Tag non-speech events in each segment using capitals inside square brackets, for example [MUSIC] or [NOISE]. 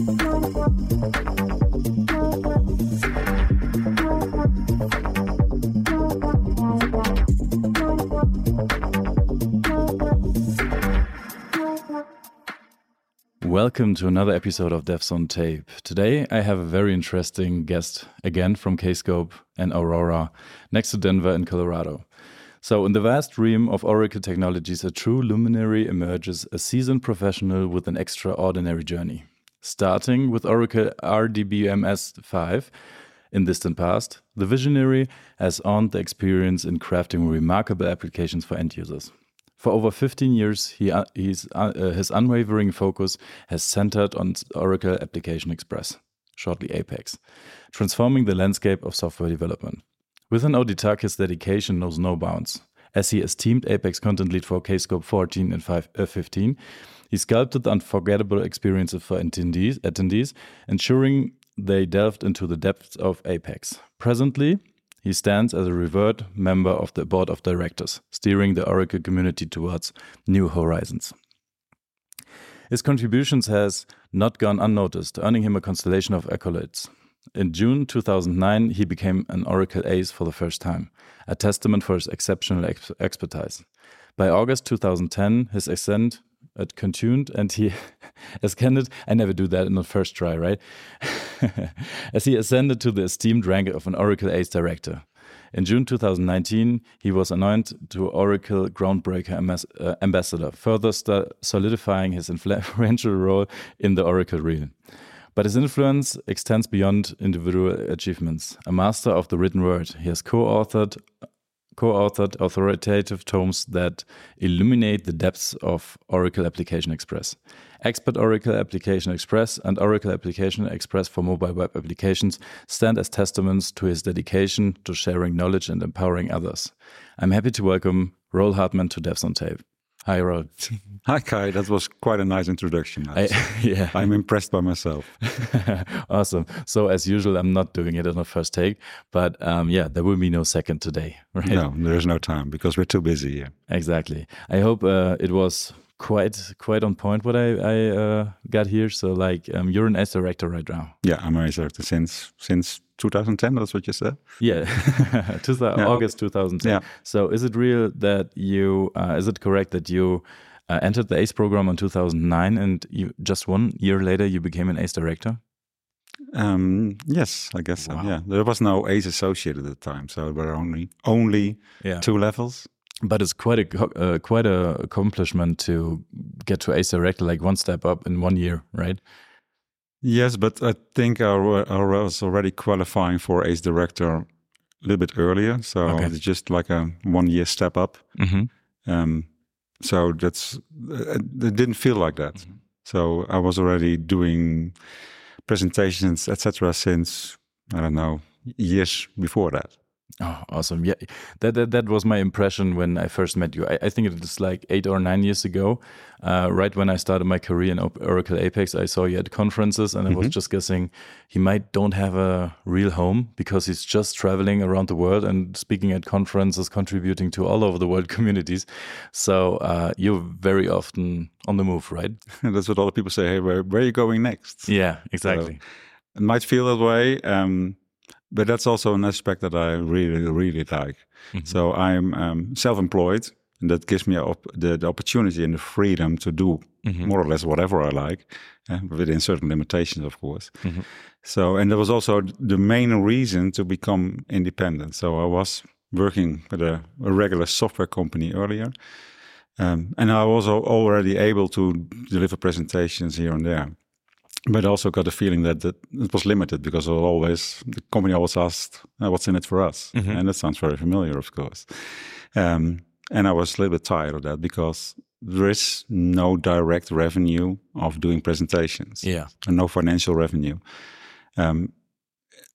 Welcome to another episode of Devs on Tape. Today I have a very interesting guest again from Kscope and Aurora next to Denver in Colorado. So, in the vast realm of Oracle technologies, a true luminary emerges, a seasoned professional with an extraordinary journey. Starting with Oracle RDBMS 5 in distant past, the visionary has earned the experience in crafting remarkable applications for end users. For over 15 years, he, uh, uh, his unwavering focus has centered on Oracle Application Express, shortly APEX, transforming the landscape of software development. Within ODTUG, his dedication knows no bounds. As he esteemed Apex content lead for Kscope 14 and 5, uh, 15, he sculpted unforgettable experiences for attendees, attendees, ensuring they delved into the depths of Apex. Presently, he stands as a revered member of the board of directors, steering the Oracle community towards new horizons. His contributions has not gone unnoticed, earning him a constellation of accolades. In June 2009, he became an Oracle ace for the first time, a testament for his exceptional ex expertise. By August 2010, his ascent had continued and he [LAUGHS] ascended. I never do that in the first try, right? [LAUGHS] As he ascended to the esteemed rank of an Oracle Ace director. In June 2019, he was anointed to Oracle Groundbreaker uh, Ambassador, further solidifying his influential [LAUGHS] role in the Oracle realm. But his influence extends beyond individual achievements. A master of the written word, he has co authored co-authored authoritative tomes that illuminate the depths of Oracle Application Express. Expert Oracle Application Express and Oracle Application Express for mobile web applications stand as testaments to his dedication to sharing knowledge and empowering others. I'm happy to welcome Roel Hartman to Devs on Tape. Hi, Roel. [LAUGHS] Hi, Kai. That was quite a nice introduction. I, [LAUGHS] yeah. I'm impressed by myself. [LAUGHS] awesome. So, as usual, I'm not doing it on the first take, but um, yeah, there will be no second today, right? No, there's no time because we're too busy here. Exactly. I hope uh, it was quite quite on point what I, I uh, got here. So, like, um, you're an ACE director right now. Yeah, I'm an ACE director since since 2010 that's what you said yeah, [LAUGHS] yeah. august 2010 yeah. so is it real that you uh, is it correct that you uh, entered the ace program in 2009 and you just one year later you became an ace director um, yes i guess wow. so yeah there was no ace associated at the time so there were only only yeah. two levels but it's quite a uh, quite a accomplishment to get to ace director like one step up in one year right Yes, but I think I, I was already qualifying for ACE director a little bit earlier. So okay. it's just like a one year step up. Mm-hmm. Um, so that's uh, it didn't feel like that. Mm-hmm. So I was already doing presentations, etc. Since I don't know years before that. Oh, awesome! Yeah, that, that that was my impression when I first met you. I, I think it was like eight or nine years ago, uh, right when I started my career in Oracle Apex. I saw you at conferences, and I mm -hmm. was mm-hmm. just guessing he might don't have a real home because he's just traveling around the world and speaking at conferences, contributing to all over the world [LAUGHS] communities. So uh, you're very often on the move, right? [LAUGHS] That's what a lot of people say. Hey, where where are you going next? Yeah, exactly. So it might feel that way. Um, but that's also an aspect that I really, really like. Mm-hmm. So I'm um, self-employed, and that gives me op- the, the, opportunity and the freedom to do mm-hmm. more or less whatever I like, uh, within certain limitations, of course. Mm-hmm. So, and that was also the main reason to become independent. So I was working with a, a regular software company earlier. Um, and I was already able to deliver presentations here and there but I also got the feeling that, that it was limited because always the company always asked uh, what's in it for us? Mm-hmm. and that sounds very familiar of course. Um, and i was a little bit tired of that because there is no direct revenue of doing presentations. Yeah. And no financial revenue. Um,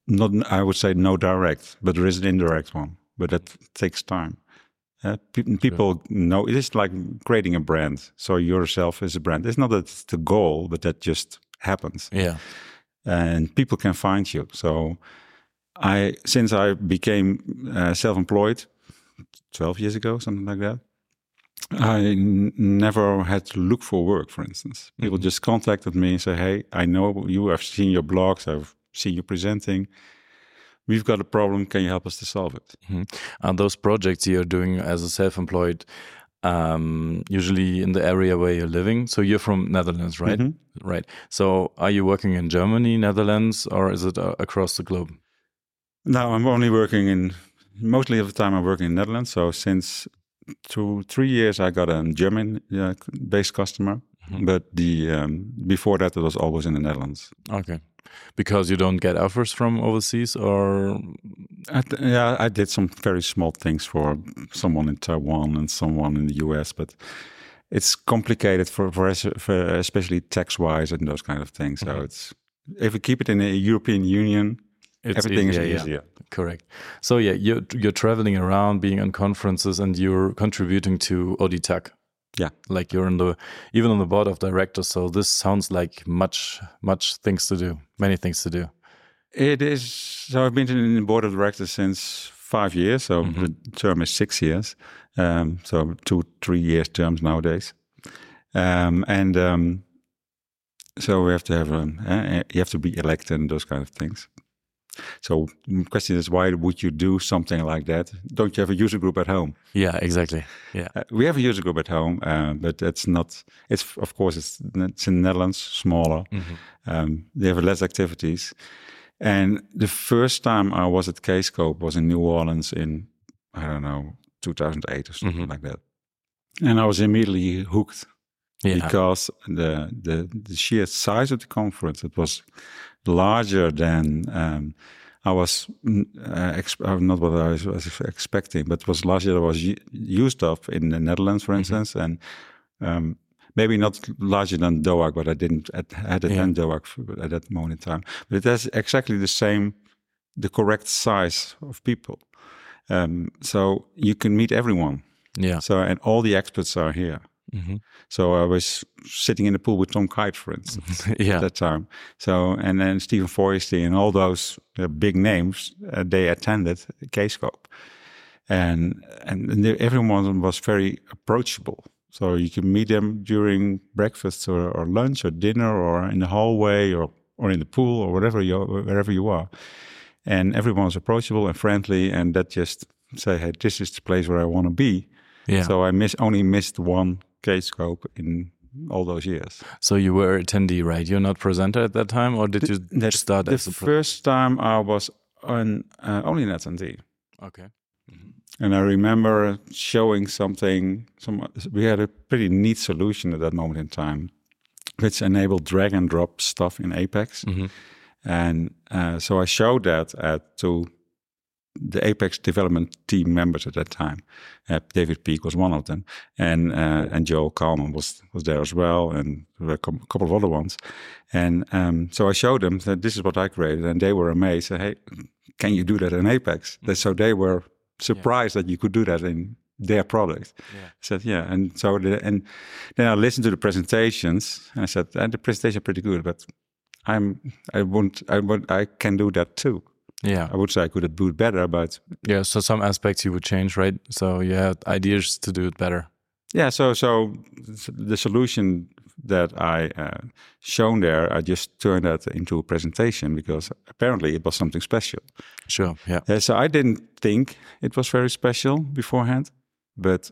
not i would say no direct but there is an indirect one but that takes time. Uh, pe- people know it is like creating a brand. So yourself is a brand. It's not that it's the goal but that just happens. Yeah. And people can find you. So I, since I became uh, self-employed 12 years ago, something like that, I never had to look for work, for instance. People mm -hmm. just contacted me and say, Hey, I know you, I've seen your blogs, I've seen you presenting. We've got a problem. Can you help us to solve it? Mm -hmm. And those projects you're doing as a self employed, um, usually in the area where you're living. So you're from Netherlands, right? Mm -hmm. Right. So are you working in Germany, Netherlands, or is it uh, across the globe? No, I'm only working in mostly of the time I'm working in Netherlands. So since two, three years, I got a German-based uh, customer, mm -hmm. but the um, before that, it was always in the Netherlands. Okay, because you don't get offers from overseas, or I yeah, I did some very small things for someone in Taiwan and someone in the US, but it's complicated for, for, for especially tax-wise and those kind of things. Mm -hmm. So mm-hmm. it's if we keep it in the European Union, it's everything easier, is easier. Yeah. Correct. So yeah, you're you're traveling around, being on conferences, and you're contributing to ODTUG. Yeah, like you're in the even on the board of directors. So this sounds like much much things to do, many things to do. It is. So I've been in the board of directors since five years. So mm -hmm. the term is six years. Um, so two three years terms nowadays. Um, and um, so we have to have um, uh, you have to be elected and those kind of things. So the question is, why would you do something like that? Don't you have a user group at home? Yeah, exactly. Yeah, uh, we have a user group at home, uh, but that's not. It's of course it's it's in the Netherlands, smaller. Mm -hmm. um, they have less activities. And the first time I was at Kscope was in New Orleans in I don't know 2008 or something mm -hmm. like that, and I was immediately hooked. Yeah. Because the, the the sheer size of the conference, it was larger than um, I was uh, uh, not what I was, expecting, but was larger than was used of in the Netherlands, for mm-hmm. instance, mm -hmm. and um, maybe not larger than DOAG, but I didn't had it yeah. DOAG at that moment in time. But it has exactly the same, the correct size of people. Um, so you can meet everyone. Yeah. So and all the experts are here. Mm -hmm. So I was sitting in the pool with Tom Kyte, for instance, [LAUGHS] yeah. at that time. So and then Steven Feuerstein and all those uh, big names, uh, they attended Kscope, and and everyone was very approachable. So you can meet them during breakfast or, or lunch or dinner or in the hallway or or in the pool or whatever you wherever you are, and everyone was approachable and friendly, and that just say, hey, this is the place where I want to be. Yeah. So I miss only missed one Kscope in all those years. So you were attendee, right? You're not presenter at that time, or did you the, start? The first time I was on uh, only an attendee. Okay. Mm -hmm. And I remember showing something. Some we had a pretty neat solution at that moment in time, which enabled drag and drop stuff in Apex. Mm -hmm. And uh, so I showed that at to the Apex development team members at that time. Uh, David Peake was one of them, and uh, and Joel Kallman was was there as well, and a couple of other ones. And um, so I showed them that this is what I created, and they were amazed. Said, "Hey, can you do that in Apex?" Mm-hmm. So they were surprised yeah. that you could do that in their product. Yeah. I said, "Yeah," and so the, and then I listened to the presentations, and I said, "And the presentation pretty good, but I'm I won't I won't I can do that too." Yeah. I would say I could do it better, but yeah. So some aspects you would change, right? So you had ideas to do it better. Yeah. So so the solution that I uh, shown there, I just turned that into a presentation because apparently it was something special. Sure. Yeah. yeah so I didn't think it was very special beforehand, but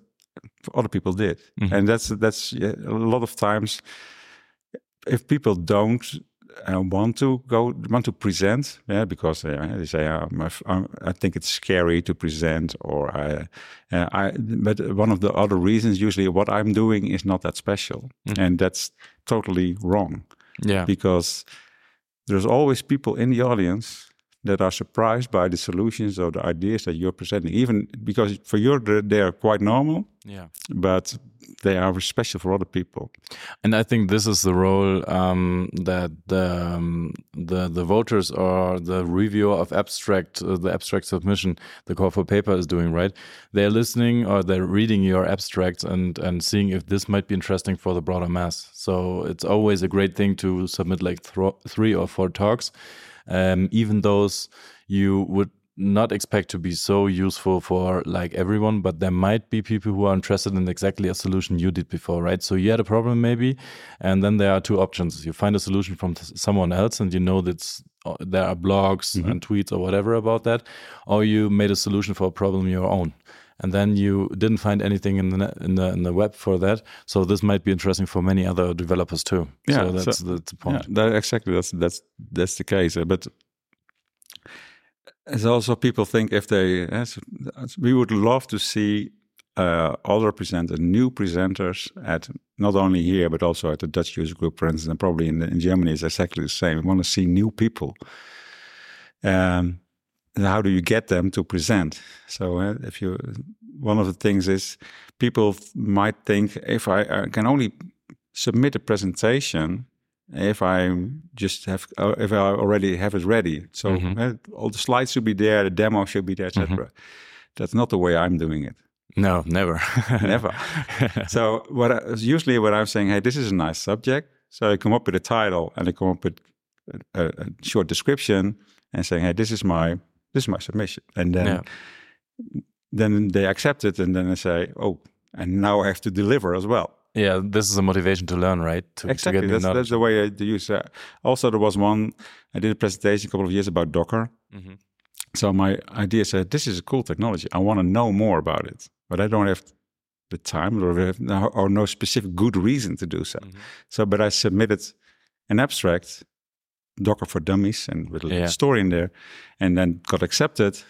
other people did, mm -hmm. and that's that's yeah, a lot of times if people don't uh, want to go want to present yeah because uh, they say i think it's scary to present or I, uh, I but one of the other reasons usually what i'm doing is not that special mm. and that's totally wrong yeah because there's always people in the audience that are surprised by the solutions or the ideas that you're presenting, even because for you they're quite normal. Yeah. But they are special for other people. And I think this is the role um, that the, um, the the voters or the reviewer of abstract, uh, the abstract submission, the call for paper is doing. Right? They're listening or they're reading your abstracts and and seeing if this might be interesting for the broader mass. So it's always a great thing to submit like th three or four talks um, even those you would not expect to be so useful for like everyone, but there might be people who are interested in exactly a solution you did before, right? So you had a problem maybe, and then there are two options. You find a solution from someone else, and you know that uh, there are blogs mm -hmm. and tweets or whatever about that, or you made a solution for a problem your own. And then you didn't find anything in the in the in the web for that, so this might be interesting for many other developers too. Yeah, so that's, so, that's the point. Yeah, that, exactly. That's that's that's the case. But as also people think if they, we would love to see uh, other presenters, new presenters at not only here but also at the Dutch user group, for instance, and probably in, in Germany is exactly the same. We want to see new people. Um, how do you get them to present? So uh, if you, one of the things is people might think if I, I can only submit a presentation if I just have, uh, if I already have it ready. So mm-hmm. uh, all the slides should be there, the demo should be there, etc. Mm-hmm. That's not the way I'm doing it. No, never, [LAUGHS] never. so what I, usually what I'm saying, hey, this is a nice subject. So I come up with a title and I come up with a, a short description and saying, hey, this is my this is my submission, and then yeah. then they accept it, and then I say, oh, and now I have to deliver as well. Yeah, this is a motivation to learn, right? To, exactly. To that's, that's, the way I use. Uh, also, there was one. I did a presentation a couple of years about Docker. Mm-hmm. So my idea said, "This is a cool technology. I want to know more about it, but I don't have the time or, have, or no specific good reason to do so. Mm-hmm. So, but I submitted an abstract, Docker for Dummies, and with a yeah. story in there, and then got accepted.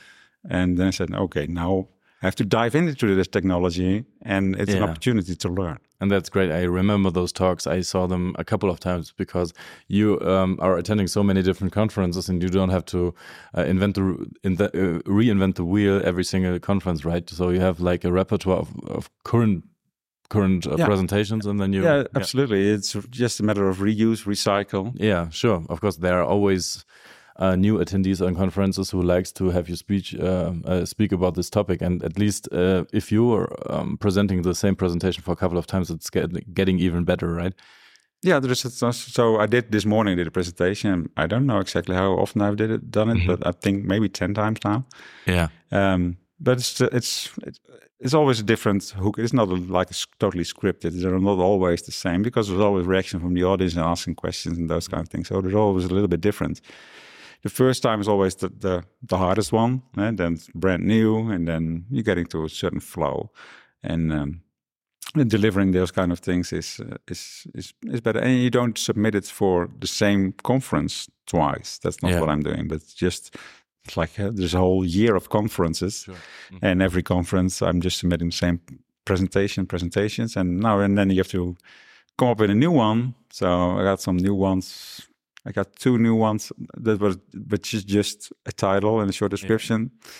And then I said, "Okay, now I have to dive into this technology, and it's yeah. an opportunity to learn." And that's great. I remember those talks. I saw them a couple of times because you um, are attending so many different conferences, and you don't have to uh, invent the, in the uh, reinvent the wheel every single conference, right? So you have like a repertoire of, of current current uh, yeah. presentations and then you yeah absolutely yeah. it's just a matter of reuse recycle yeah sure of course there are always uh, new attendees on conferences who likes to have you speech uh, uh, speak about this topic. And at least uh, if you are um, presenting the same presentation for a couple of times, it's get, getting even better, right? Yeah, there's so I did this morning did a presentation. I don't know exactly how often I've did it done it, mm -hmm. but I think maybe ten times now. Yeah. Um, but it's it's it's always a different hook. It's not like it's totally scripted. They're not always the same because there's always reaction from the audience and asking questions and those kind of things. So there's always a little bit different the first time is always the the, the hardest one, and then it's brand new, and then you get into a certain flow, and, um, and delivering those kind of things is uh, is is is better. And you don't submit it for the same conference twice. That's not yeah. what I'm doing, but just it's like uh, there's a whole year of conferences, sure. mm -hmm. and every conference I'm just submitting the same presentation, presentations, and now and then you have to come up with a new one. So I got some new ones I got two new ones that was which is just a title and a short description. Yeah.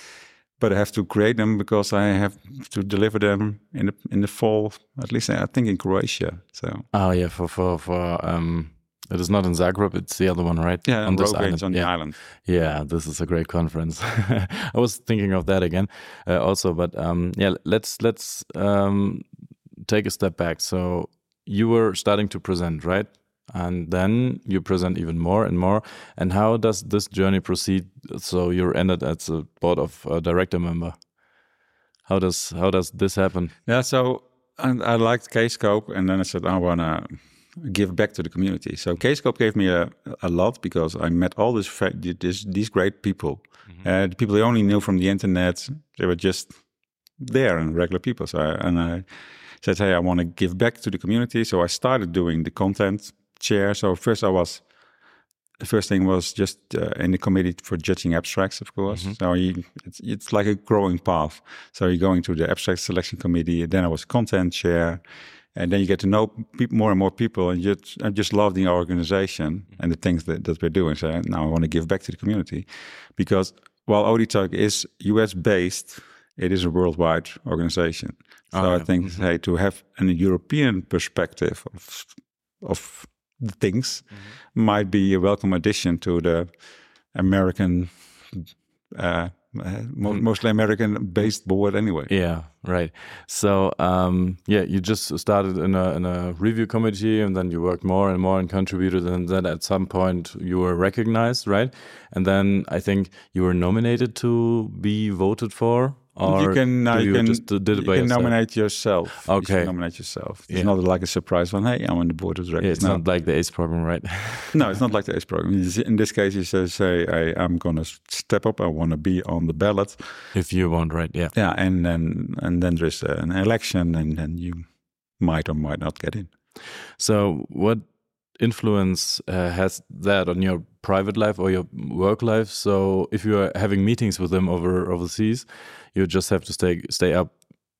But I have to create them because I have to deliver them in the in the fall, at least I think in Croatia. So oh yeah, for for for um, it is not in Zagreb; it's the other one, right? Yeah, on this island. on yeah. the island. Yeah, this is a great conference. [LAUGHS] I was thinking of that again, uh, also. But um, yeah, let's let's um, take a step back. So you were starting to present, right? and then you present even more and more. And how does this journey proceed? So you're ended as a board of director member. How does how does this happen? Yeah, so and I liked Kscope, and then I said I wanna give back to the community. So Kscope gave me a, a lot because I met all this, this these great people. Mm -hmm. uh, the people I only knew from the internet. They were just there and regular people. So I, and I said, hey, I want to give back to the community. So I started doing the content chair. So first I was, the first thing was just uh, in the committee for judging abstracts, of course. Mm -hmm. So you, it's, it's like a growing path. So you're going to the abstract selection committee. Then I was content chair. And then you get to know more and more people, and just, I just love the organization and the things that, that we're doing. So now I want to give back to the community, because while ODTUG is US based, it is a worldwide organization. So oh, yeah. I think mm -hmm. hey, to have a European perspective of of things mm-hmm. might be a welcome addition to the American uh, uh, mo- mostly American-based board anyway. Yeah, right. So um, yeah, you just started in a in a review committee, and then you worked more and more and contributed, and then at some point you were recognized, right? And then I think you were nominated to be voted for. Or you can, uh, you you can, just did it you by can yourself? nominate yourself. You Okay. nominate yourself. It's Yeah. not like a surprise one. Hey, I'm on the board of directors. Yeah, it's no. not like the ACE program, right? [LAUGHS] no, it's not like the ACE program. In this case, you say, say I, I'm going to step up. I want to be on the ballot. if you want, right? Yeah. Yeah, and then and then there's an election, and then you might or might not get in. So, what influence uh, has that on your private life or your work life? So, if you are having meetings with them over overseas, you just have to stay stay up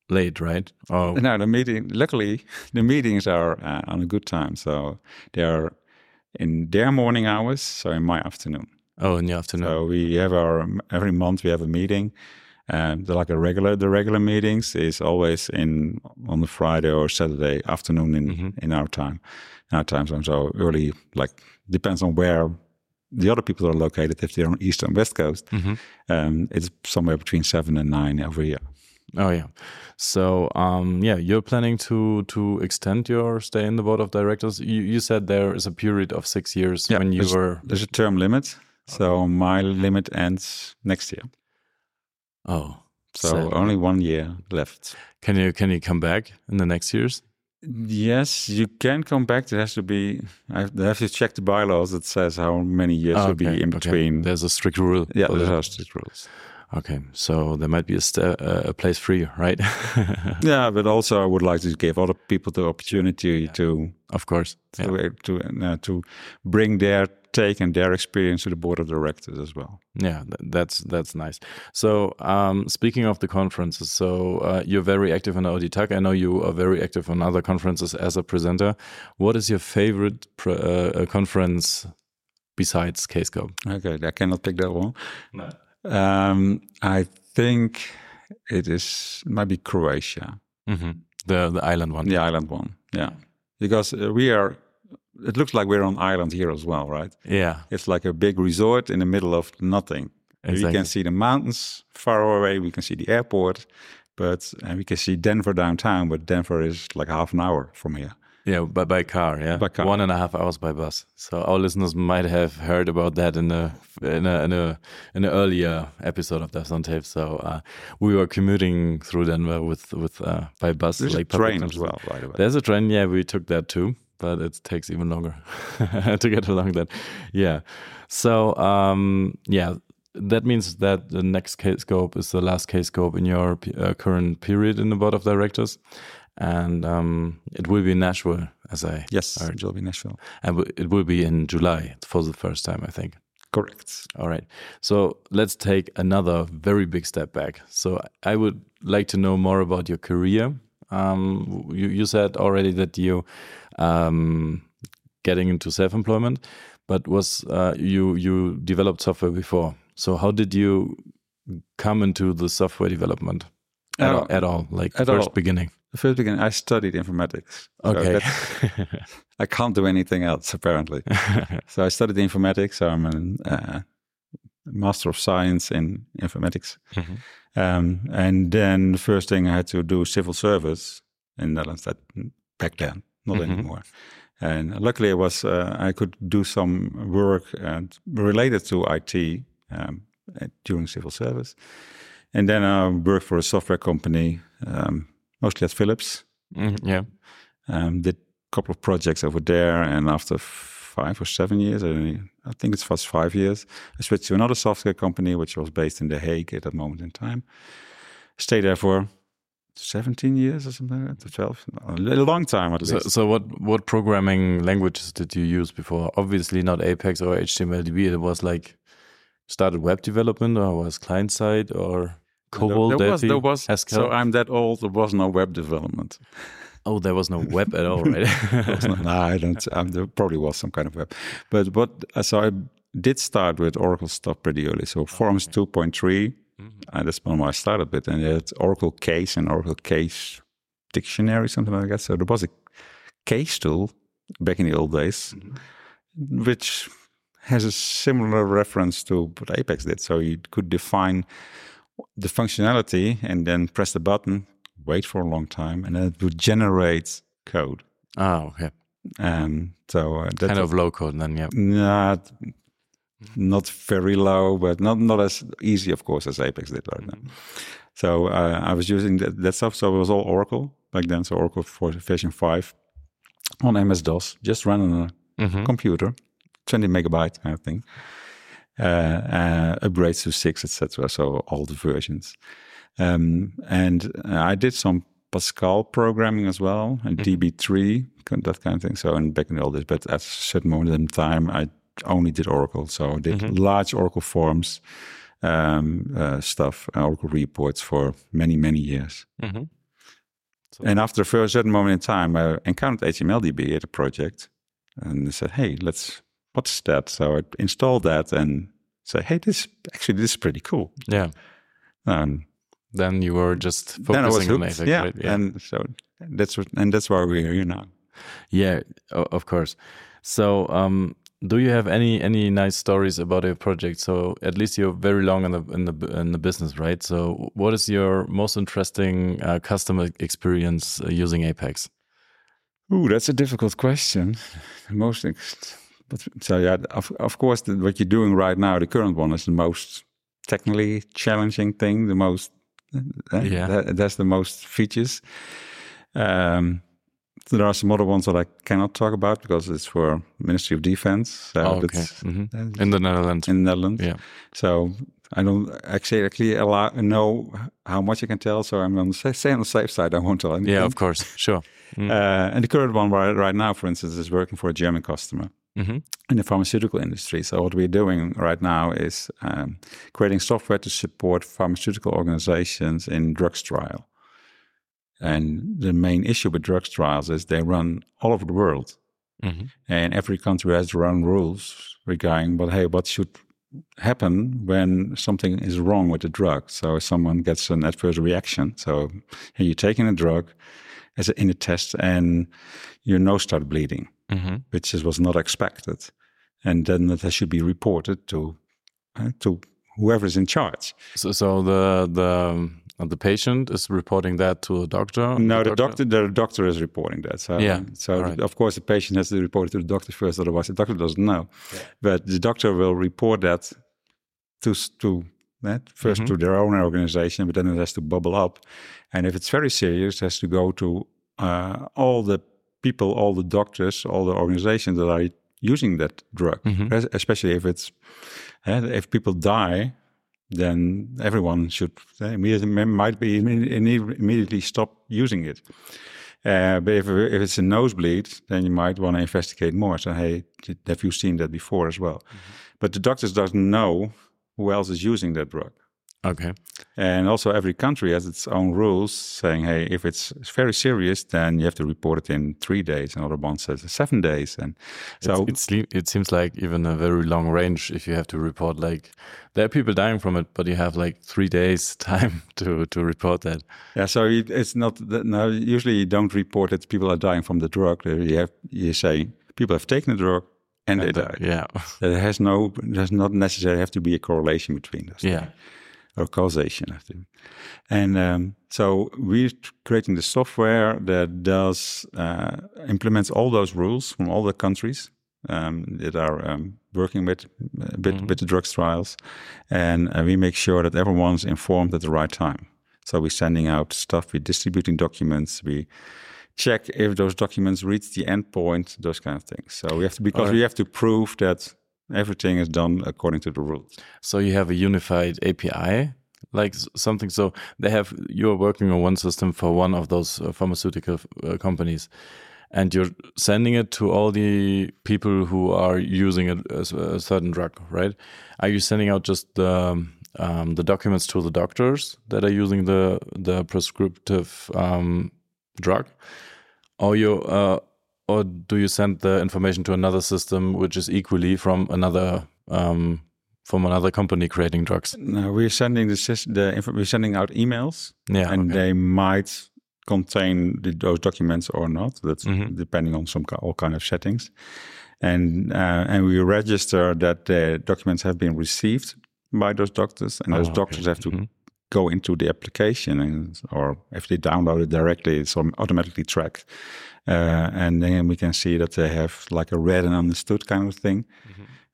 late, right? Or Now the meeting, luckily, [LAUGHS] the meetings are uh, on a good time, so they are in their morning hours, so in my afternoon. oh, in the afternoon. So we have our every month we have a meeting. Um, like a regular. The regular meetings is always in on the Friday or Saturday afternoon in in our time, in our time zone. So early, like depends on where the other people are located. If they're on east and west coast, um, it's somewhere between seven and nine every year. Oh yeah. So um, yeah, you're planning to to extend your stay in the board of directors. You, you said there is a period of six years yeah, when you there's, were. there's a term limit. So my limit ends next year. Oh, So seven. only one year left. can you can you come back in the next years? Yes, you can come back. There has to be. I have, I have to check the bylaws that says how many years Oh, will be in okay. between. There's a strict rule. Yeah, for there that. are strict rules. Okay, so there might be a, uh, a place for you, right? [LAUGHS] Yeah, but also I would like to give other people the opportunity to of course. Yeah. to to, uh, to bring their take and their experience to the board of directors as well. Yeah, th- that's that's nice. So, um, speaking of the conferences, so uh, you're very active in ODTUG. I know you are very active on other conferences as a presenter. What is your favorite pr- uh, uh, conference besides KScope? Okay, I cannot pick that one. Um, I think it is maybe might be Croatia. The the island one. The island one, yeah. Because uh, we are, it looks like we're on island here as well, right? Yeah, It's like a big resort in the middle of nothing. Exactly. We can see the mountains far away. We can see the airport, but and we can see Denver downtown. But Denver is like half an hour from here. Yeah, by by car. Yeah, By car. one and a half hours by bus. So our listeners might have heard about that in a in a in a in an earlier episode of Devs on Tape. So uh, we were commuting through Denver with with uh, by bus, There's like a train as well, by the way. There's a train, yeah, we took that too, but it takes even longer [LAUGHS] to get along that. Yeah. So, um, yeah, that means that the next Kscope is the last Kscope in your uh, current period in the board of directors. And um, it will be in Nashville, as I Yes, heard. it will be Nashville. And it will be in July for the first time, I think. Correct. All right. So let's take another very big step back. So I would like to know more about your career. Um, you, you said already that you um, getting into self-employment, but was uh, you you developed software before? So how did you come into the software development at, Uh, all, at all? Like at first all. beginning? The first beginning, I studied informatics. Okay. that's- [LAUGHS] I can't do anything else apparently. [LAUGHS] so I studied informatics. So I'm a uh, master of science in informatics. Mhm. Um, and then the first thing I had to do civil service in Netherlands. That back then, not Mhm. anymore. And luckily, it was uh, I could do some work and related to IT um, uh, during civil service. And then I worked for a software company, um, mostly at Philips. Mhm, yeah. Um, did a couple of projects over there, and after five or seven years, I, I think it was five years, I switched to another software company, which was based in The Hague at that moment in time. Stayed there for 17 years or something like that, 12, a long time at So, least. so what what programming languages did you use before? Obviously not Apex or HTML-DB. It was like started web development or was client side or COBOL, there, was, there was, Haskell. so I'm that old. There was no web development. oh, there was no web at all, right? [LAUGHS] There no- no, I don't. Um, there probably was some kind of web, but what? uh, So I did start with Oracle stuff pretty early. So Forms 2.3, and that's when I started with, and it's Oracle Case and Oracle Case Dictionary, something like that. So there was a case tool back in the old days, which has a similar reference to what Apex did. So you could define the functionality and then press the button, wait for a long time, and then it would generate code. Oh, okay. Um, so uh, kind of low code, then, yeah. Not, not very low, but not not as easy, of course, as Apex did right now. So uh, I was using that, that, stuff. So it was all Oracle back then. So Oracle for version five on MS DOS, just run on a mm-hmm. computer, 20 megabyte kind of thing. Uh, uh, upgrades to six, etc. So all the versions. Um, and I did some Pascal programming as well, and mm-hmm. DB3, that kind of thing. So and back in all this, but at a certain moment in time, I only did Oracle. So I did mm-hmm. large Oracle forms um, uh, stuff, Oracle reports for many, many years. Mm-hmm. So and after a certain moment in time, I encountered HTMLDB at a project and said, hey, let's, what's that? So I installed that and say, hey, this actually, this is pretty cool. Yeah. Um, then you were just focusing on APEX, yeah. Right? yeah. And so that's what, and that's why we're here now. Yeah, of course. So, um, do you have any any nice stories about your project? So at least you're very long in the in the in the business, right? So what is your most interesting uh, customer experience uh, using Apex? Ooh, that's a difficult question. [LAUGHS] Most, but so yeah, of of course, the, what you're doing right now, the current one, is the most technically challenging thing. The most, uh, yeah, that, that's the most features. Um, there are some other ones that I cannot talk about because it's for Ministry of Defense. So oh, okay. Mm -hmm. In the Netherlands. In the Netherlands. Yeah. So I don't exactly allow, know how much I can tell. So I'm on the say on the safe side. I won't tell anything. Yeah, of course, sure. [LAUGHS] Mm. Uh, and the current one right, right, now, for instance, is working for a German customer. Mm -hmm. In the pharmaceutical industry. So, what we're doing right now is um, creating software to support pharmaceutical organizations in drugs trial. And the main issue with drugs trials is they run all over the world. Mm-hmm. And every country has their own rules regarding, but hey, what should happen when something is wrong with the drug? So someone gets an adverse reaction, so hey, you're taking a drug as a, in a test and your nose started bleeding, mm-hmm. which is, was not expected. And then that should be reported to uh, to whoever's in charge. So, so the the and the patient is reporting that to a doctor. No, the, the doctor? the doctor is reporting that. So, yeah. So right. of course the patient has to report it to the doctor first, otherwise the doctor doesn't know. Yeah. But the doctor will report that to to that first mm -hmm. to their own organization, but then it has to bubble up. And if it's very serious, it has to go to uh, all the people, all the doctors, all the organizations that are using that drug. Mm -hmm. Especially if it's uh, if people die then everyone should immediately might be immediately stop using it. Uh, but if, if it's a nosebleed, then you might want to investigate more. So, hey, have you seen that before as well? Mm -hmm. But the doctors doesn't know who else is using that drug. Okay. And also, every country has its own rules saying, hey, if it's very serious, then you have to report it in three days. Another one says seven days. And so it's, it's, it seems like even a very long range if you have to report, like, there are people dying from it, but you have like three days [LAUGHS] time to, to report that. Yeah. So it's not that now, usually you don't report that people are dying from the drug. You have, you say people have taken the drug, and, and they die. Yeah. There has no, there's not necessarily have to be a correlation between those. Yeah or causation, I think. And um, so we're creating the software that does uh, implements all those rules from all the countries um, that are um, working with uh, with, mm-hmm. with, the drugs trials, and uh, we make sure that everyone's informed at the right time. So we're sending out stuff, we're distributing documents, we check if those documents reach the endpoint, those kind of things. So we have to because right. we have to prove that Everything is done according to the rules. So you have a unified API, like something. So they have you're working on one system for one of those uh, pharmaceutical uh, companies, and you're sending it to all the people who are using a, a, a certain drug, right? Are you sending out just the um, the documents to the doctors that are using the the prescriptive um, drug, or you uh, or do you send the information to another system which is equally from another um, from another company creating drugs? No, we're sending the, the we're sending out emails, yeah, and okay. they might contain the, those documents or not. That's mm -hmm. depending on some all kind of settings. and uh, and we register that the documents have been received by those doctors, and those Oh, okay. doctors have to Mhm. go into the application, and or if they download it directly, it's automatically tracked, uh, and then we can see that they have like a read and understood kind of thing.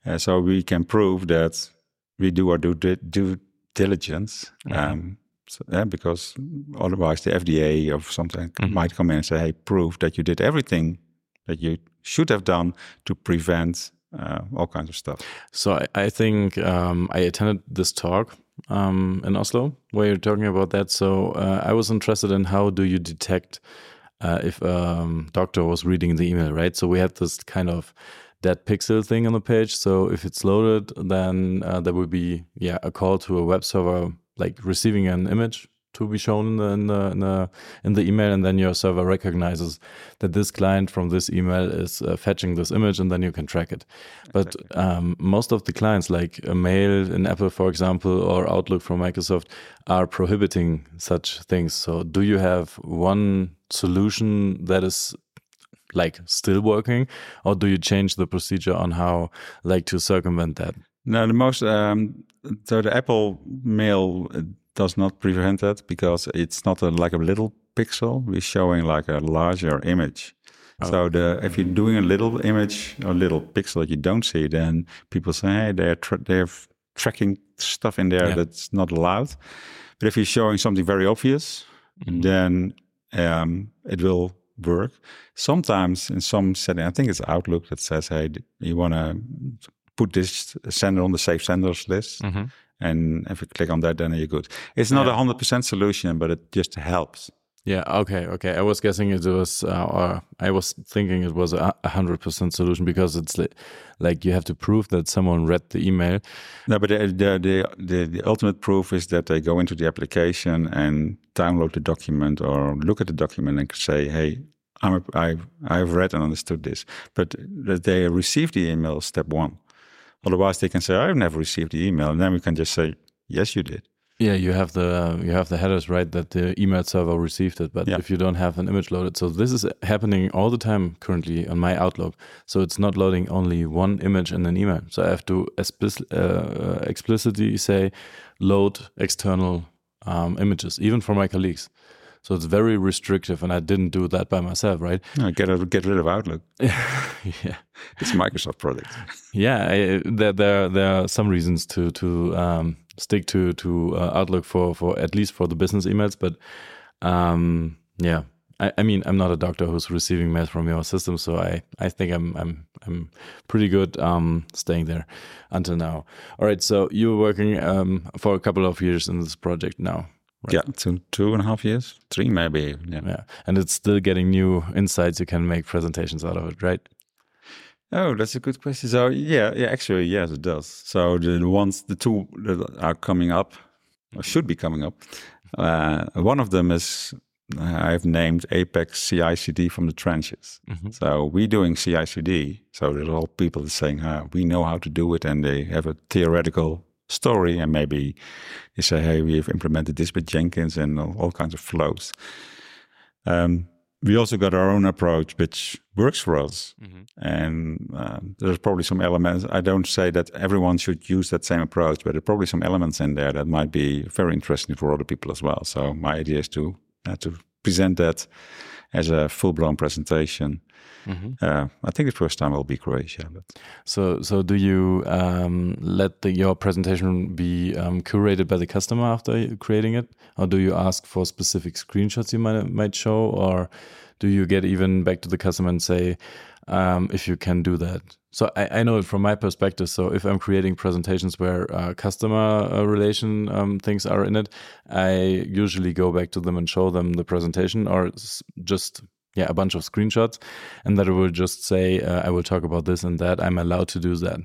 Uh, so we can prove that we do our due, due diligence. Um, so, yeah, because otherwise the FDA or something might come in and say, "Hey, prove that you did everything that you should have done to prevent uh, all kinds of stuff." So I, I think um, I attended this talk um, in Oslo where you're talking about that. So uh, I was interested in how do you detect uh, if a um, doctor was reading the email, right? So we had this kind of that pixel thing on the page. So if it's loaded, then uh, there will be yeah a call to a web server like receiving an image to be shown in the, in the in the in the email, and then your server recognizes that this client from this email is uh, fetching this image, and then you can track it. But um, most of the clients, like a Mail in Apple, for example, or Outlook from Microsoft, are prohibiting such things. So, do you have one solution that is like still working, or do you change the procedure on how like to circumvent that? No, the most um, so the Apple Mail does not prevent that because it's not a, like a little pixel. We're showing like a larger image. So the if you're doing a little image or little pixel that you don't see, then people say, hey, they're tra- they're tracking stuff in there Yeah. that's not allowed. But if you're showing something very obvious, then um, it will work. Sometimes in some setting, I think it's Outlook that says, hey, you want to put this sender on the safe senders list. And if you click on that, then you're good. It's not a hundred percent solution, but it just helps. Yeah. Okay. Okay. I was guessing it was, uh, or I was thinking it was a hundred percent solution because it's li- like you have to prove that someone read the email. No, but the, the the the the ultimate proof is that they go into the application and download the document or look at the document and say, "Hey, I'm a, I I've read and understood this." But that they receive the email step one. Otherwise, they can say, "I've never received the email," and then we can just say, "Yes, you did." Yeah, you have the you have the headers right that the email server received it, but Yeah. if you don't have an image loaded, so this is happening all the time currently on my Outlook. So it's not loading only one image in an email. So I have to explic- uh, explicitly say load external um, images, even for my colleagues. So it's very restrictive, and I didn't do that by myself, right? No, get get rid of Outlook. [LAUGHS] yeah. It's a Microsoft product. [LAUGHS] Yeah, I, there, there there are some reasons to to um, stick to to uh, Outlook for for at least for the business emails, but um, yeah, I, I mean I'm not a doctor who's receiving mails from your system, so I I think I'm I'm I'm pretty good um, staying there until now. All right, so you were working um, for a couple of years in this project now. Right. Yeah, two two and a half years, three maybe. Yeah. Yeah, and it's still getting new insights. You can make presentations out of it, right? Oh, that's a good question. So yeah, yeah, actually, yes, it does. So the ones, the two that are coming up, or should be coming up. Uh, one of them is uh, I've named Apex CI/CD from the trenches. So we're doing CI/CD. So there's all people saying uh, we know how to do it, and they have a theoretical story, and maybe they say, hey, we have implemented this with Jenkins and all, all kinds of flows. Um, we also got our own approach, which works for us. And um, there's probably some elements. I don't say that everyone should use that same approach, but there are probably some elements in there that might be very interesting for other people as well. So my idea is to uh, to present that as a full blown presentation. Uh, I think the first time will be Croatia. But So, so do you um, let the, your presentation be um, curated by the customer after creating it, or do you ask for specific screenshots you might might show, or do you get even back to the customer and say um, if you can do that? So I, I know it from my perspective. So if I'm creating presentations where uh, customer uh, relation um, things are in it, I usually go back to them and show them the presentation, or just yeah a bunch of screenshots, and that I will just say uh, I will talk about this and that. I'm allowed to do that.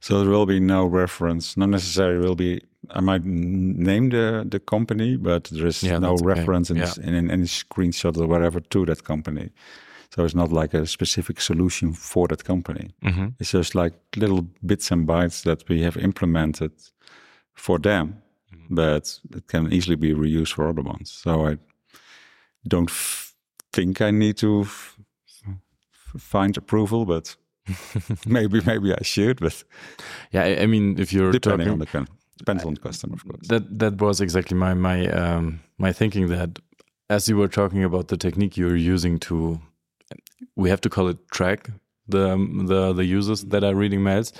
So there will be no reference, not necessarily will be. I might name the the company, but there is Yeah, no that's okay. reference in, Yeah. in, in any screenshot or whatever to that company. So it's not like a specific solution for that company. It's just like little bits and bytes that we have implemented for them, but it can easily be reused for other ones. So I don't f- think I need to f- f- find approval, but [LAUGHS] maybe maybe I should, but yeah, I, I mean, if you're depending talking, on the con- depends on the customer, of course. that that was exactly my my um, my thinking that as you were talking about the technique you're using to we have to call it track the the the users that are reading mails.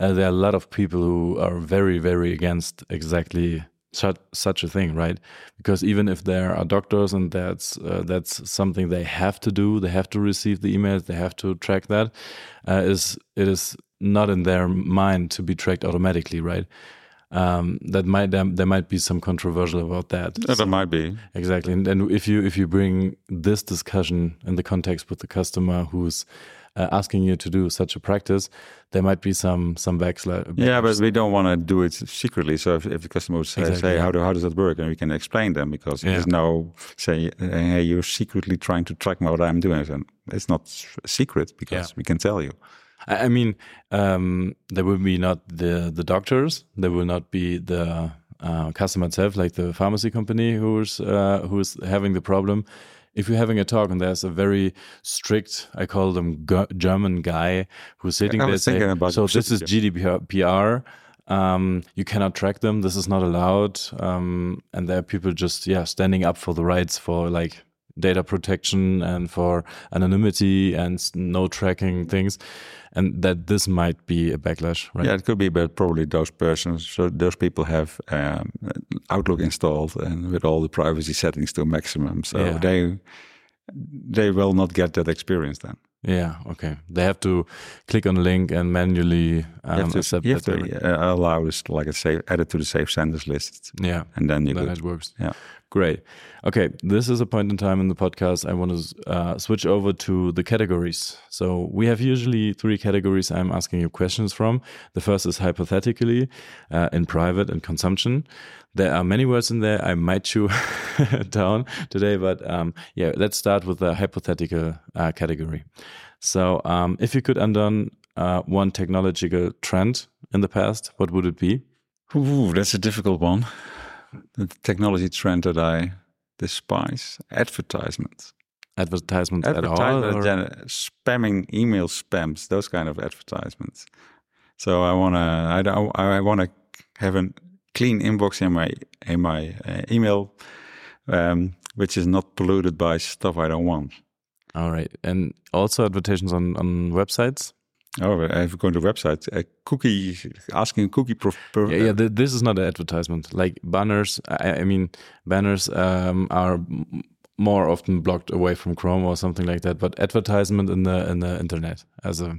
Uh, there are a lot of people who are very very against exactly such such a thing right? Because even if there are doctors and that's uh, that's something they have to do they have to receive the emails they have to track that uh, is it is not in their mind to be tracked automatically right um, that might there, there might be some controversial about that. Yeah, that might be Exactly, and, and if you if you bring this discussion in the context with the customer who's uh, asking you to do such a practice, there might be some some backslash. Yeah, but we don't want to do it secretly. So if, if the customer say, Exactly, say how, do, how does that work, and we can explain them because Yeah. there's no say, hey, you're secretly trying to track what I'm doing. And it's not a secret because Yeah. we can tell you. I mean, um, there will be not the the doctors. There will not be the uh, customer itself, like the pharmacy company who's uh, who's having the problem. If you're having a talk and there's a very strict, I call them German guy who's sitting there saying, "So this is GDPR. Um, you cannot track them. This is not allowed." Um, and there are people just yeah standing up for the rights for like data protection and for anonymity and no tracking things and that this might be a backlash right Yeah, it could be, but probably those persons, so those people have um, Outlook installed and with all the privacy settings to a maximum. So Yeah. they they will not get that experience then. yeah okay they have to click on a link and manually You um, have to, accept you have that to uh, allow this, like I say, add it to the safe senders list, yeah and then you then could. it works Yeah. Great. Okay this is a point in time in the podcast i want to uh, switch over to the categories. So we have usually three categories i'm asking you questions from. The first is hypothetically uh, in private and consumption. There are many words in there. I might chew [LAUGHS] down today but um, yeah let's start with the hypothetical uh, category. So um, if you could undo uh, one technological trend in the past what would it be? Ooh, that's a difficult one. The technology trend that I despise: advertisements. advertisements at all Advertisement, or- spamming email spams, those kind of advertisements. So I wanna, I don't, I wanna have a clean inbox in my in my uh, email, um, which is not polluted by stuff I don't want. All right, and also advertisements on on websites. Oh, if you go to the website, a cookie asking a cookie. Pro, Yeah, yeah. Th- this is not an advertisement. Like banners. I, I mean, banners um, are m- more often blocked away from Chrome or something like that. But advertisement in the in the internet as a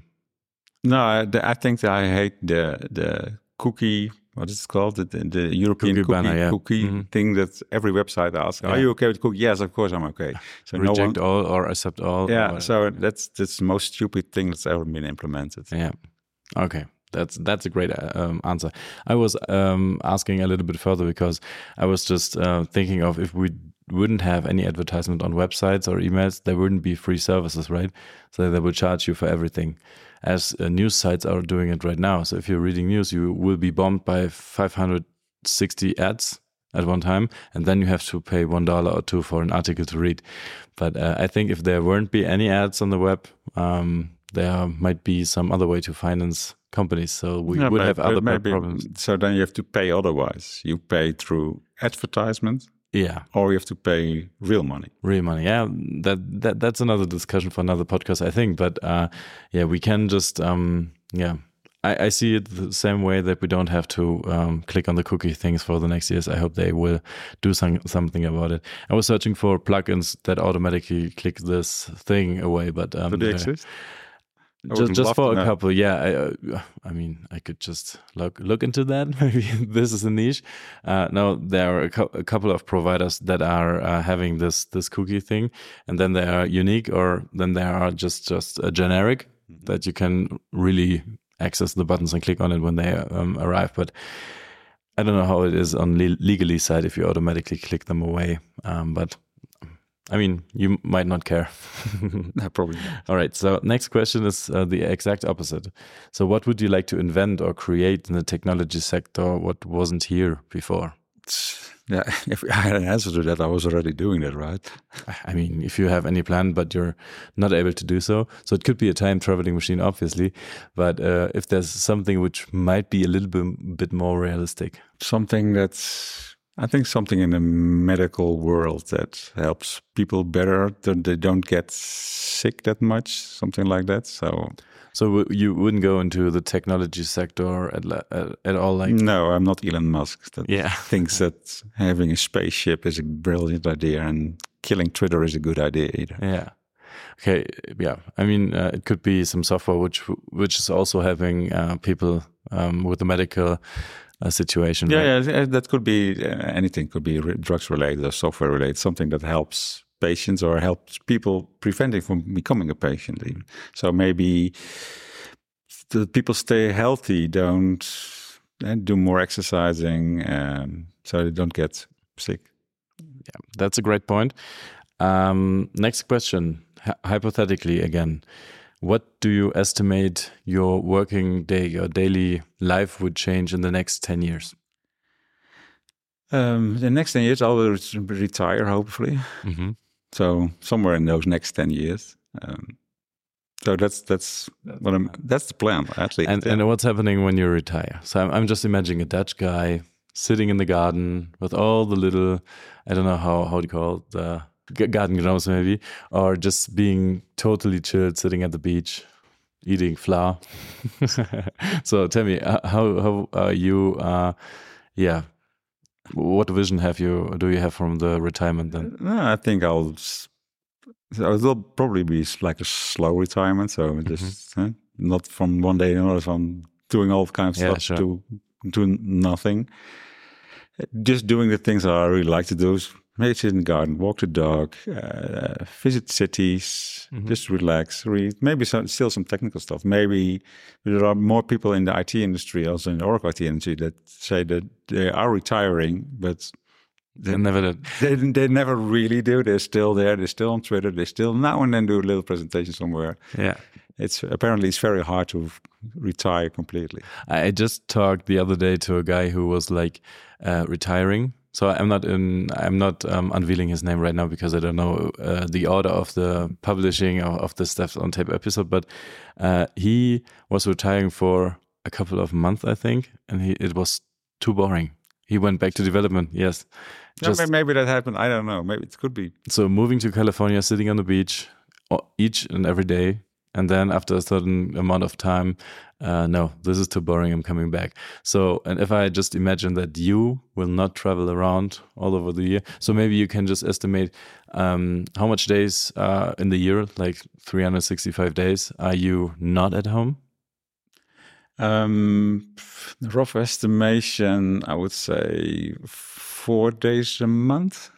No, I, I think that I hate the the cookie. What is it called? The, the, the European Cookie cookie, banner, yeah. cookie Mhm. thing that every website asks. Are you okay with cookie? Yes, of course I'm okay. So no reject one. all or accept all. Yeah, or- so that's that's the most stupid thing that's ever been implemented. Yeah. Okay. That's that's a great uh, um, answer. I was um, asking a little bit further because I was just uh, thinking of if we wouldn't have any advertisement on websites or emails, there wouldn't be free services, right? So they would charge you for everything, as uh, news sites are doing it right now. So if you're reading news, you will be bombed by 560 ads at one time, and then you have to pay one dollar or two for an article to read. But uh, I think if there weren't be any ads on the web, um, there might be some other way to finance companies. So we Yeah, would but- have other maybe- problems. So then you have to pay otherwise. You pay through advertisement, Yeah, or you have to pay real money. real money. Yeah, that that that's another discussion for another podcast, I think. But uh, yeah, we can just um, yeah. I, I see it the same way that we don't have to um, click on the cookie things for the next years. I hope they will do some, something about it. I was searching for plugins that automatically click this thing away, but um, Do they uh, exist? I just just for a couple yeah I, uh, I mean i could just look look into that. [LAUGHS] Maybe this is a niche. Uh no there are a, cou- a couple of providers that are uh, having this this cookie thing and then they are unique or then they are just just a generic Mm-hmm. that you can really access the buttons and click on it when they um, arrive but i don't know how it is on le- legally side if you automatically click them away um, but i mean you might not care [LAUGHS] No, probably not. all right. So next question is uh, the exact opposite. So what would you like to invent or create in the technology sector? What wasn't here before? [SIGHS] Yeah, [LAUGHS] if I had an answer to that, I was already doing that, right? [LAUGHS] I mean, if you have any plan, but you're not able to do so, so it could be a time traveling machine, obviously. But uh, if there's something which might be a little bit, bit more realistic, something that's, I think, something in the medical world that helps people better, that they don't get sick that much, something like that. So so you wouldn't go into the technology sector at at all, like? No, I'm not Elon Musk. That yeah. [LAUGHS] thinks that having a spaceship is a brilliant idea and killing Twitter is a good idea either. Yeah. Okay. Yeah. I mean, uh, it could be some software which which is also having uh, people um, with the medical uh, situation. Yeah, right? yeah, that could be uh, anything. Could be drugs related or software related. Something that helps patients or helps people preventing from becoming a patient. Even. So maybe the people stay healthy, don't and do more exercising, um, so they don't get sick. Yeah, that's a great point. Um, next question, H hypothetically again, what do you estimate your working day, your daily life would change in the next ten years? Um, the next 10 years, I'll retire, hopefully. Mm -hmm. So somewhere in those next ten years. Um, so that's that's what I'm. That's the plan, actually. And and what's happening when you retire? So I'm, I'm just imagining a Dutch guy sitting in the garden with all the little, I don't know how how do you call it, the garden gnomes maybe, or just being totally chilled, sitting at the beach, eating flour. [LAUGHS] so tell me, uh, how how are you? Uh, yeah, what vision have you? Do you have from the retirement then? No, I think I'll. It'll probably be like a slow retirement. So mm-hmm. just mm -hmm. not from one day to another, from doing all kinds of yeah, stuff sure. to doing nothing. Just doing the things that I really like to do maybe sit in the garden, walk the dog, uh, visit cities, mm-hmm. just relax, read. Maybe some, still some technical stuff. Maybe there are more people in the IT industry, also in the Oracle IT industry, that say that they are retiring, but they never did. They, they never really do. They're still there. They're still on Twitter. They still now and then do a little presentation somewhere. Yeah. It's apparently it's very hard to retire completely. I just talked the other day to a guy who was like uh, retiring so I'm not in. I'm not um, unveiling his name right now because I don't know uh, the order of the publishing of, of the Devs on Tape episode. But uh, he was retiring for a couple of months, I think, and he, it was too boring. He went back to development. Yes, Just, maybe that happened. I don't know. Maybe it could be. So moving to California, sitting on the beach each and every day, and then after a certain amount of time uh, no this is too boring i'm coming back so and if i just imagine that you will not travel around all over the year so maybe you can just estimate um, how much days uh, in the year like 365 days are you not at home um, rough estimation i would say four days a month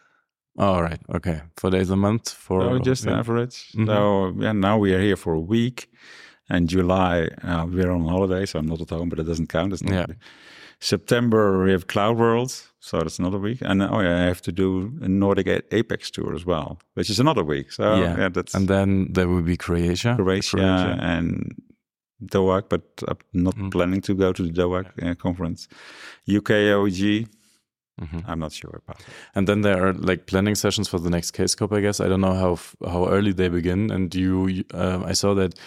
all right. Okay. Four days a month for just yeah. average. Mm -hmm. So yeah, now we are here for a week. And July uh, we're on holiday, so I'm not at home, but it doesn't count. It's not yeah. September we have Cloud World, so that's another week. And oh yeah, I have to do a Nordic Apex tour as well, which is another week. So yeah, yeah that's and then there will be Croatia, Croatia, Croatia. and DOAG, but I'm not mm. planning to go to the DOAG uh, conference. UKOUG, Mm -hmm. I'm not sure about it. And then there are like planning sessions for the next Kscope, I guess. I don't know how how early they begin. And you, uh, I saw that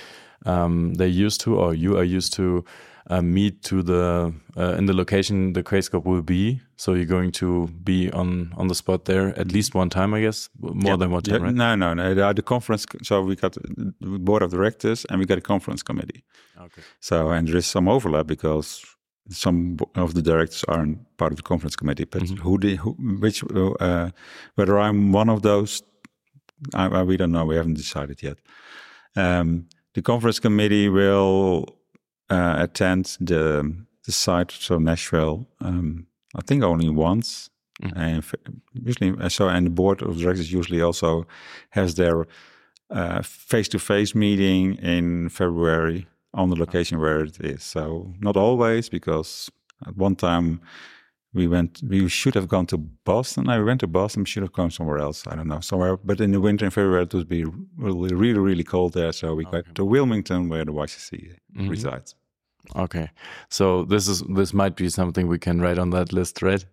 um, they used to, or you are used to, uh, meet to the uh, in the location the Kscope will be. So you're going to be on on the spot there at least one time, I guess, more yeah. than one time, yeah. right? No, no, no. The conference. So we got the board of directors and we got a conference committee. Okay. So and there is some overlap because some of the directors aren't part of the conference committee, but mm -hmm. who, the, who which, uh, whether I'm one of those, I, I, we don't know. We haven't decided yet. Um, the conference committee will uh, attend the the site, so Nashville. Um, I think only once, mm and usually uh, so. And the board of directors usually also has their face to face meeting in February on the location where it is. So not always, because at one time we went, we should have gone to Boston. I went to Boston, should have gone somewhere else. I don't know, somewhere. But in the winter in February, it would be really, really, really cold there. So we okay. got to Wilmington, where the YCC mm -hmm. resides. Okay, so this is this might be something we can write on that list, right?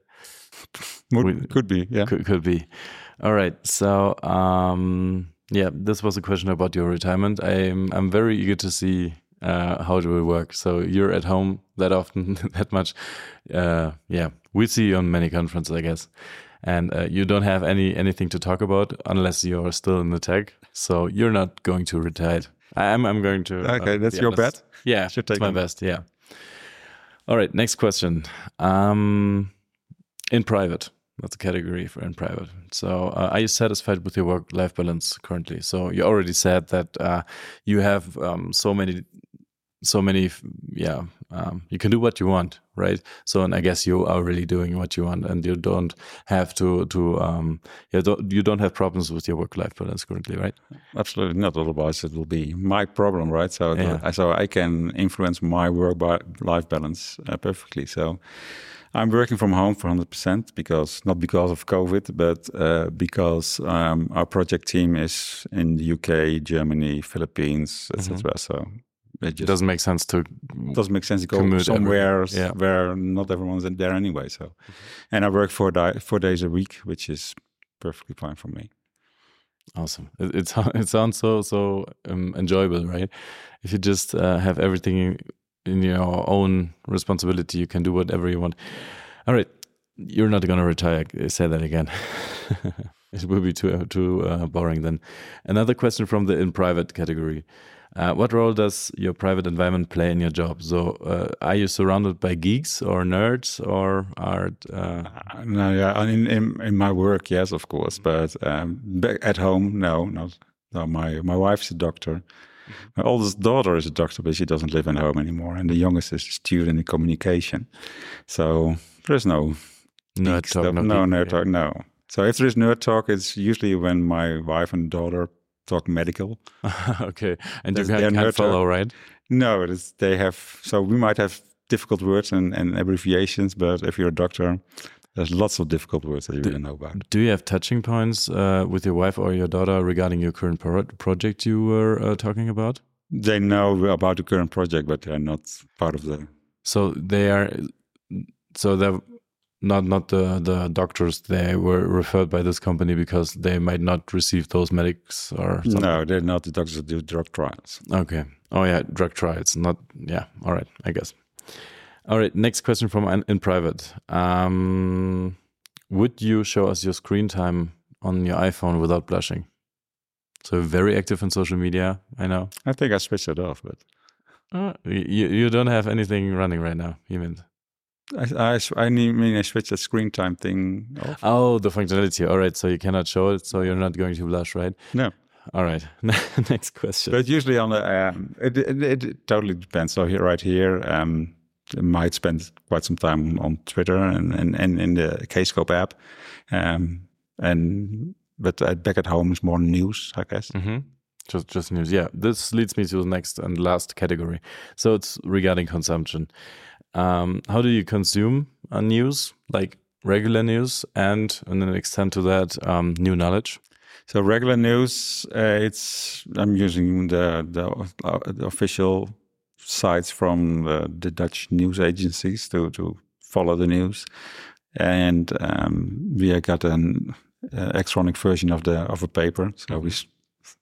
Would, could be, yeah. Could, could be. All right. So, um, yeah, this was a question about your retirement. I'm I'm very eager to see uh, how it will work. So you're at home that often, [LAUGHS] that much. Uh, yeah, we see you on many conferences, I guess. And uh, you don't have any anything to talk about unless you're still in the tech. So you're not going to retire. I'm I'm going to. Okay, that's your bet. Yeah, Should take my best. Yeah. All right. Next question. Um, in private, that's a category for in private. So, uh, are you satisfied with your work-life balance currently? So, you already said that uh, you have um, so many, so many. Yeah, um, you can do what you want, right? So, and I guess you are really doing what you want, and you don't have to to um, you don't you don't have problems with your work-life balance currently, right? Absolutely not. Otherwise, it will be my problem, right? So, Yeah. so I can influence my work-life balance uh, perfectly. So, I'm working from home for 100% because not because of COVID, but uh, because um, our project team is in the UK, Germany, Philippines, etc. So Mm-hmm. It just doesn't make sense to doesn't make sense to go somewhere yeah. where not everyone's there anyway. So, and I work four, di- four days a week, which is perfectly fine for me. Awesome. It, it, it sounds so so um, enjoyable, right? If you just uh, have everything in, in your own responsibility, you can do whatever you want. All right, you're not going to retire. Say that again. [LAUGHS] it will be too too uh, boring then. Another question from the in private category. Uh, what role does your private environment play in your job? So, uh, are you surrounded by geeks or nerds, or are uh, Uh, No, yeah, in, in in my work, yes, of course, but um, at home, no, not. No, my my wife's a doctor. My oldest daughter is a doctor, but she doesn't live in home anymore, and the youngest is a student in communication. So there's no nerd talk? no no nerd talk. No. So if there is nerd talk, it's usually when my wife and daughter talk medical. [LAUGHS] okay, and you That's can, can't follow, right? No, it is, they have. So we might have difficult words and, and abbreviations, but if you're a doctor, there's lots of difficult words that you don't know about. Do you have touching points uh, with your wife or your daughter regarding your current pro project you were uh, talking about? They know about the current project, but they're not part of the. So they are, so they're not not the the doctors. They were referred by this company because they might not receive those medics or something. No, they're not the doctors that do drug trials. Okay. Oh yeah, drug trials. Not yeah. All right, I guess. All right. Next question from in, in private. Um, would you show us your screen time on your iPhone without blushing? So very active on social media. I know. I think I switched it off, but Uh, you you don't have anything running right now. You mean? I, I, I mean I switched the screen time thing off. Oh, the functionality. All right. So you cannot show it. So you're not going to blush, right? No, All right. [LAUGHS] Next question. but usually on the um, it, it, it, totally depends. So here, right here, um, I might spend quite some time on Twitter and and, and in the Kscope app, um, and but back at home is more news, I guess. hmm Just, just news. Yeah, this leads me to the next and last category. So it's regarding consumption. Um, how do you consume uh, news, like regular news, and and an extent to that, um, new knowledge? So regular news, uh, it's I'm using the the, uh, the official sites from the, the Dutch news agencies to to follow the news, and um, we got an uh, electronic version of the of a paper. So we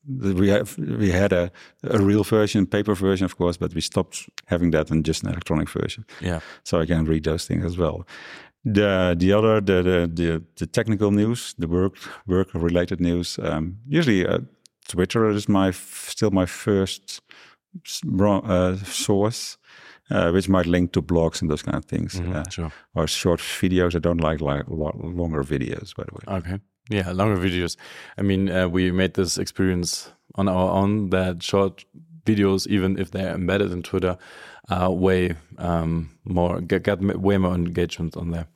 we have we had a a real version, paper version, of course, but we stopped having that and just an electronic version Yeah. so I can read those things as well. The the other the the the, the technical news, the work work related news. Um, usually, uh, Twitter is my f- still my first uh, source, uh, which might link to blogs and those kind of things, Mhm, uh, sure. or short videos. I don't like like lo- longer videos, by the way. Okay. Yeah, longer videos. I mean, uh, we made this experience on our own that short videos, even if they're embedded in Twitter, are way um, more get, got way more engagement on there.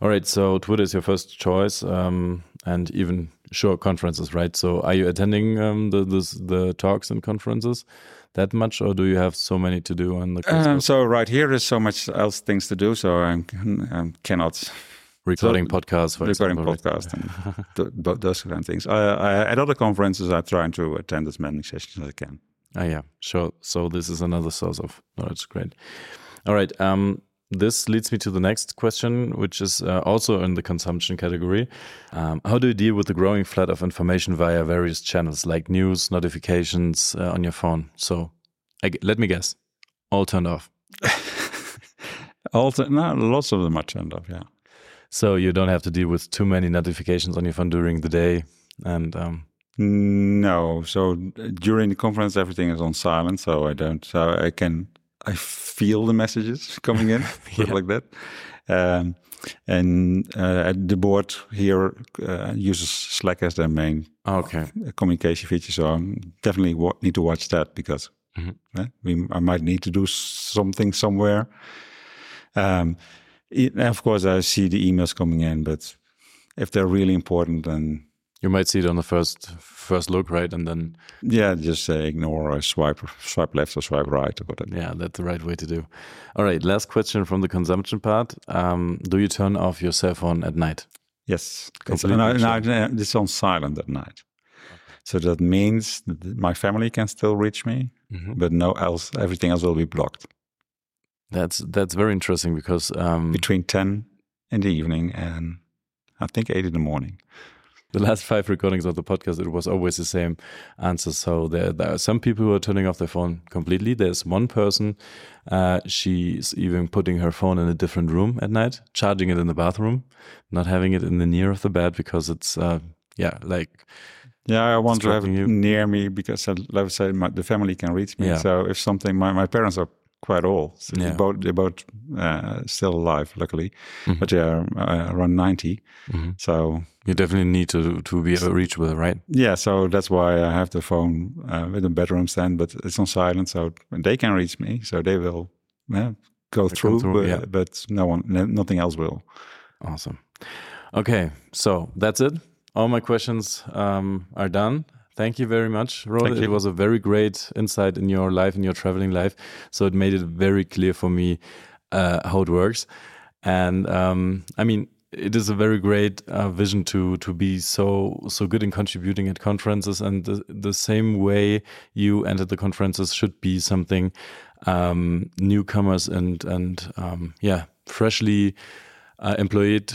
All right, so Twitter is your first choice, um, and even short conferences, right? So, are you attending um, the this, the talks and conferences that much, or do you have so many to do on the Um, so right here is so much else things to do, so I cannot recording podcasts, for recording example? right? podcast and [LAUGHS] th- th- those kind of things. I, I, at other conferences, I try trying to attend as many sessions as I can. Oh yeah, sure. So this is another source of knowledge. Great. All right. Um, this leads me to the next question, which is uh, also in the consumption category. Um, how do you deal with the growing flood of information via various channels like news, notifications uh, on your phone? So, I, let me guess, all turned off. [LAUGHS] all no, lots of them are turned off. Yeah. So you don't have to deal with too many notifications on your phone during the day, and um, no. So during the conference, everything is on silent, so I don't. So I can I feel the messages [LAUGHS] coming in, [LAUGHS] yeah. like that. Um, and uh, the board here uh, uses Slack as their main okay. communication feature. So I definitely need to watch that because mm -hmm. we, I might need to do something somewhere. Um, it, of course, I see the emails coming in, but if they're really important, then you might see it on the first first look, right? And then yeah, just say ignore or swipe swipe left or swipe right or whatever. Yeah, that's the right way to do. All right, last question from the consumption part. Um, do you turn off your cell phone at night? Yes, it's, it's on silent at night. So that means that my family can still reach me, mm -hmm. but no else. Everything else will be blocked. That's that's very interesting because um, between ten in the evening and I think eight in the morning the last five recordings of the podcast, it was always the same answer. So there, there are some people who are turning off their phone completely. There's one person, uh, she's even putting her phone in a different room at night, charging it in the bathroom, not having it in the near of the bed because it's, uh, yeah, like. Yeah, I want to have it you. near me because, let's say, my, the family can reach me. Yeah. So if something, my, my parents are quite old. So yeah. They both they're both uh, still alive, luckily, mm -hmm. but they're uh, around 90 mm -hmm. So you definitely need to to be reachable, right? Yeah, so that's why I have the phone uh, with a bedroom stand, but it's on silent, so they can reach me. So they will yeah, go through, through, but, yeah. but no one, nothing else will. Awesome. Okay, so that's it. All my questions um, are done. Thank you very much, Roland. It was a very great insight in your life, in your traveling life. So it made it very clear for me uh, how it works. And um, I mean, it is a very great uh, vision to to be so so good in contributing at conferences, and the, the same way you entered the conferences should be something um, newcomers and and um, yeah freshly uh, employed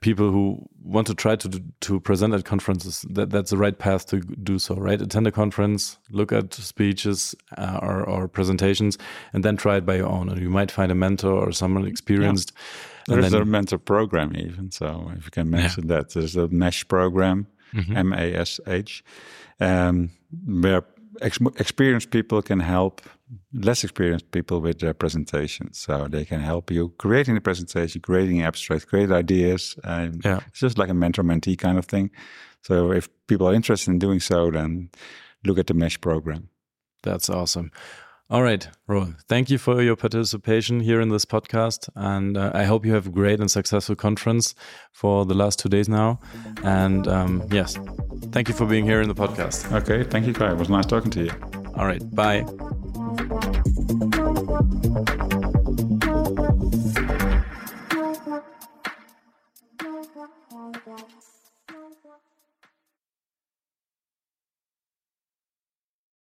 people who want to try to to present at conferences that that's the right path to do so right attend a conference look at speeches uh, or, or presentations and then try it by your own and you might find a mentor or someone experienced yeah. there's then, a mentor program even so if you can mention yeah. that there's a MASH program mm -hmm. m-a-s-h um, where ex experienced people can help less experienced people with their presentations. So they can help you creating the presentation, creating abstract, create ideas. And yeah. It's just like a mentor mentee kind of thing. So if people are interested in doing so, then look at the MASH program. That's awesome. All right, Roel, thank you for your participation here in this podcast. And uh, I hope you have a great and successful conference for the last two days now. And um, yes, thank you for being here in the podcast. Okay, thank you, Kai. It was nice talking to you. All right, bye.